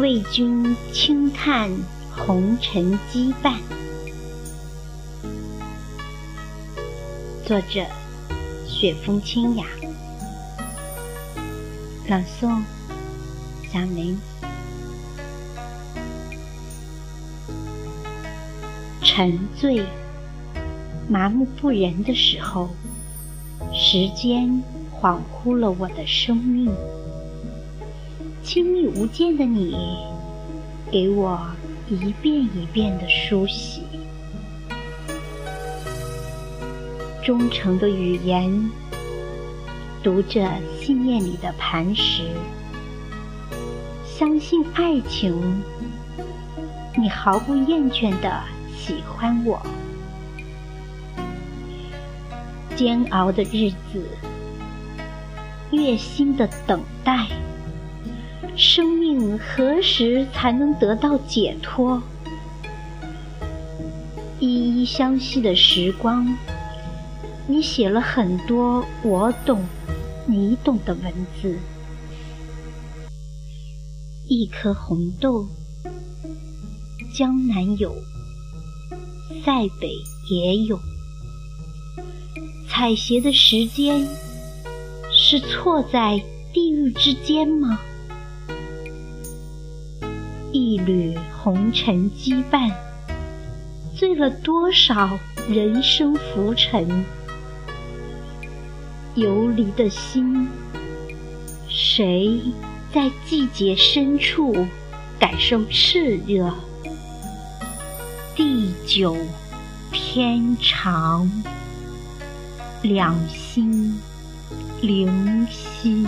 为君轻叹红尘羁绊。作者：雪风清雅。朗诵：小林。沉醉、麻木不仁的时候，时间恍惚了我的生命。亲密无间的你，给我一遍一遍的梳洗。忠诚的语言，读着信念里的磐石。相信爱情，你毫不厌倦的喜欢我。煎熬的日子，月心的等待。生命何时才能得到解脱？依依相惜的时光，你写了很多我懂、你懂的文字。一颗红豆，江南有，塞北也有。采撷的时间，是错在地域之间吗？一缕红尘羁绊，醉了多少人生浮沉？游离的心，谁在季节深处感受炽热？地久天长，两心灵犀。